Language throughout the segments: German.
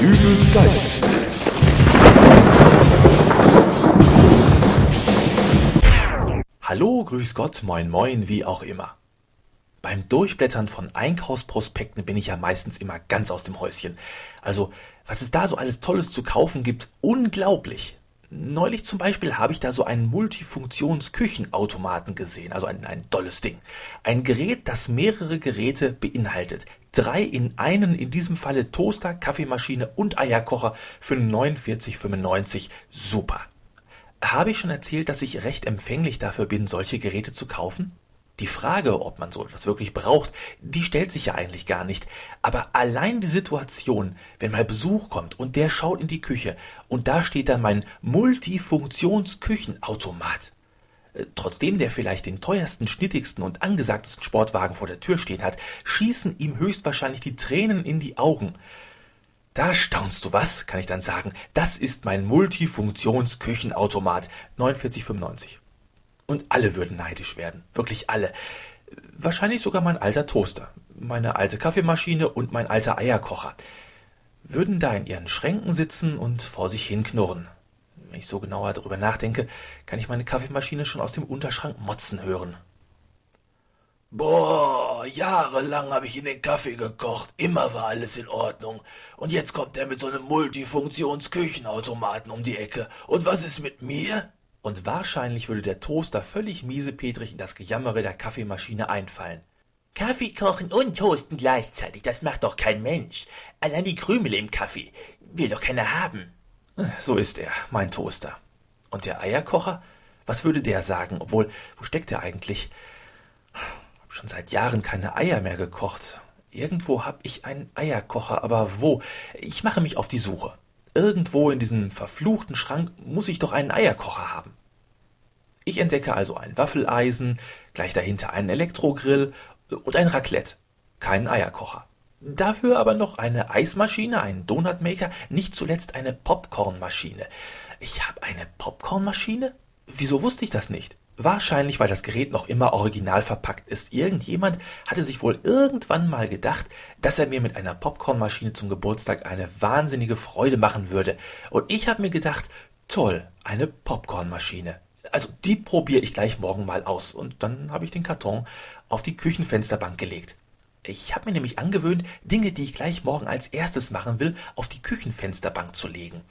Dübels. Hallo, grüß Gott, moin moin, wie auch immer. Beim Durchblättern von Einkaufsprospekten bin ich ja meistens immer ganz aus dem Häuschen. Also, was es da so alles Tolles zu kaufen gibt, unglaublich. Neulich zum Beispiel habe ich da so einen Multifunktions-Küchenautomaten gesehen, also ein, ein tolles Ding. Ein Gerät, das mehrere Geräte beinhaltet. Drei in einen, in diesem Falle Toaster, Kaffeemaschine und Eierkocher für 49,95. Super. Habe ich schon erzählt, dass ich recht empfänglich dafür bin, solche Geräte zu kaufen? Die Frage, ob man so etwas wirklich braucht, die stellt sich ja eigentlich gar nicht. Aber allein die Situation, wenn mal Besuch kommt und der schaut in die Küche und da steht dann mein Multifunktionsküchenautomat. Äh, trotzdem der vielleicht den teuersten, schnittigsten und angesagtesten Sportwagen vor der Tür stehen hat, schießen ihm höchstwahrscheinlich die Tränen in die Augen. Da staunst du was, kann ich dann sagen. Das ist mein Multifunktionsküchenautomat 4995. Und alle würden neidisch werden. Wirklich alle. Wahrscheinlich sogar mein alter Toaster, meine alte Kaffeemaschine und mein alter Eierkocher. Würden da in ihren Schränken sitzen und vor sich hin knurren. Wenn ich so genauer darüber nachdenke, kann ich meine Kaffeemaschine schon aus dem Unterschrank motzen hören. Boah, jahrelang habe ich in den Kaffee gekocht, immer war alles in Ordnung. Und jetzt kommt er mit so einem Multifunktionsküchenautomaten um die Ecke. Und was ist mit mir? Und wahrscheinlich würde der Toaster völlig miesepetrig in das Gejammere der Kaffeemaschine einfallen. Kaffee kochen und toasten gleichzeitig, das macht doch kein Mensch. Allein die Krümel im Kaffee will doch keiner haben. So ist er, mein Toaster. Und der Eierkocher? Was würde der sagen? Obwohl, wo steckt er eigentlich? Hab schon seit Jahren keine Eier mehr gekocht. Irgendwo hab ich einen Eierkocher, aber wo? Ich mache mich auf die Suche. Irgendwo in diesem verfluchten Schrank muss ich doch einen Eierkocher haben. Ich entdecke also ein Waffeleisen, gleich dahinter einen Elektrogrill und ein Raclette. Keinen Eierkocher. Dafür aber noch eine Eismaschine, einen Donutmaker, nicht zuletzt eine Popcornmaschine. Ich habe eine Popcornmaschine? Wieso wusste ich das nicht? Wahrscheinlich, weil das Gerät noch immer original verpackt ist. Irgendjemand hatte sich wohl irgendwann mal gedacht, dass er mir mit einer Popcornmaschine zum Geburtstag eine wahnsinnige Freude machen würde. Und ich habe mir gedacht, toll, eine Popcornmaschine. Also die probiere ich gleich morgen mal aus. Und dann habe ich den Karton auf die Küchenfensterbank gelegt. Ich habe mir nämlich angewöhnt, Dinge, die ich gleich morgen als erstes machen will, auf die Küchenfensterbank zu legen.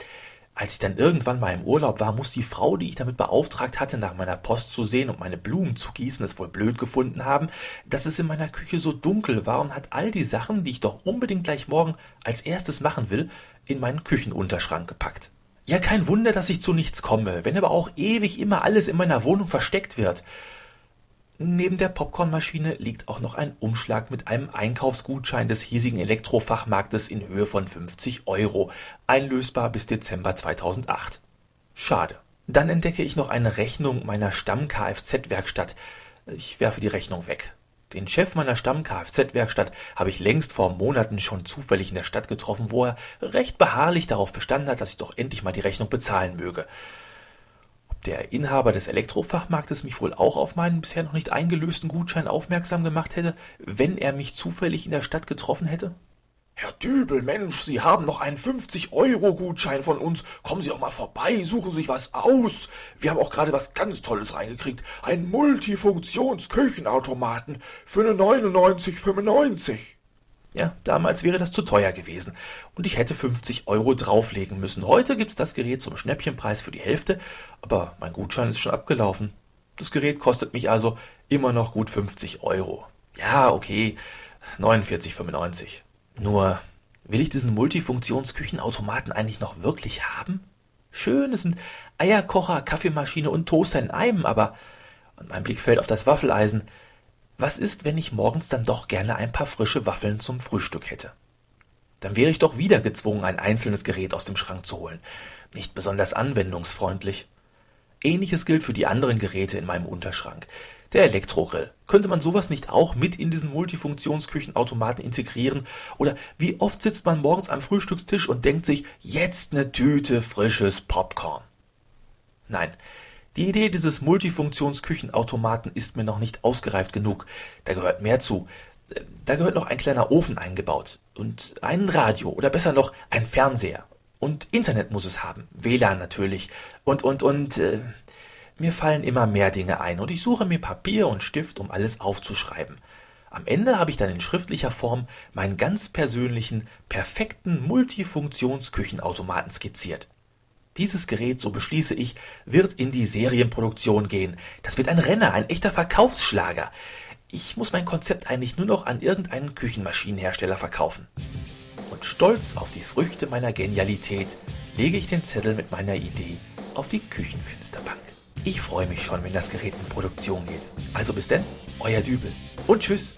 Als ich dann irgendwann mal im Urlaub war, muss die Frau, die ich damit beauftragt hatte, nach meiner Post zu sehen und meine Blumen zu gießen, es wohl blöd gefunden haben, dass es in meiner Küche so dunkel war und hat all die Sachen, die ich doch unbedingt gleich morgen als erstes machen will, in meinen Küchenunterschrank gepackt. Ja, kein Wunder, dass ich zu nichts komme, wenn aber auch ewig immer alles in meiner Wohnung versteckt wird. Neben der Popcornmaschine liegt auch noch ein Umschlag mit einem Einkaufsgutschein des hiesigen Elektrofachmarktes in Höhe von 50 Euro, einlösbar bis Dezember 2008. Schade. Dann entdecke ich noch eine Rechnung meiner Stamm-Kfz-Werkstatt. Ich werfe die Rechnung weg. Den Chef meiner Stamm-Kfz-Werkstatt habe ich längst vor Monaten schon zufällig in der Stadt getroffen, wo er recht beharrlich darauf bestanden hat, dass ich doch endlich mal die Rechnung bezahlen möge der Inhaber des Elektrofachmarktes mich wohl auch auf meinen bisher noch nicht eingelösten Gutschein aufmerksam gemacht hätte, wenn er mich zufällig in der Stadt getroffen hätte? Herr Dübel, Mensch, Sie haben noch einen 50-Euro-Gutschein von uns. Kommen Sie auch mal vorbei, suchen Sie sich was aus. Wir haben auch gerade was ganz Tolles reingekriegt. Ein Multifunktions-Küchenautomaten für eine 99,95. Ja, damals wäre das zu teuer gewesen und ich hätte 50 Euro drauflegen müssen. Heute gibt's das Gerät zum Schnäppchenpreis für die Hälfte, aber mein Gutschein ist schon abgelaufen. Das Gerät kostet mich also immer noch gut 50 Euro. Ja, okay, 49,95. Nur, will ich diesen Multifunktionsküchenautomaten eigentlich noch wirklich haben? Schön, es sind Eierkocher, Kaffeemaschine und Toaster in einem, aber und mein Blick fällt auf das Waffeleisen. Was ist, wenn ich morgens dann doch gerne ein paar frische Waffeln zum Frühstück hätte? Dann wäre ich doch wieder gezwungen, ein einzelnes Gerät aus dem Schrank zu holen. Nicht besonders anwendungsfreundlich. Ähnliches gilt für die anderen Geräte in meinem Unterschrank. Der Elektrogrill. Könnte man sowas nicht auch mit in diesen Multifunktionsküchenautomaten integrieren? Oder wie oft sitzt man morgens am Frühstückstisch und denkt sich, jetzt eine Tüte frisches Popcorn? Nein, die Idee dieses Multifunktionsküchenautomaten ist mir noch nicht ausgereift genug. Da gehört mehr zu. Da gehört noch ein kleiner Ofen eingebaut und ein Radio oder besser noch ein Fernseher. Und Internet muss es haben, WLAN natürlich. Und, und, und, äh, mir fallen immer mehr Dinge ein und ich suche mir Papier und Stift, um alles aufzuschreiben. Am Ende habe ich dann in schriftlicher Form meinen ganz persönlichen, perfekten Multifunktionsküchenautomaten skizziert. Dieses Gerät, so beschließe ich, wird in die Serienproduktion gehen. Das wird ein Renner, ein echter Verkaufsschlager. Ich muss mein Konzept eigentlich nur noch an irgendeinen Küchenmaschinenhersteller verkaufen. Und stolz auf die Früchte meiner Genialität lege ich den Zettel mit meiner Idee auf die Küchenfensterbank. Ich freue mich schon, wenn das Gerät in Produktion geht. Also bis denn, euer Dübel und tschüss.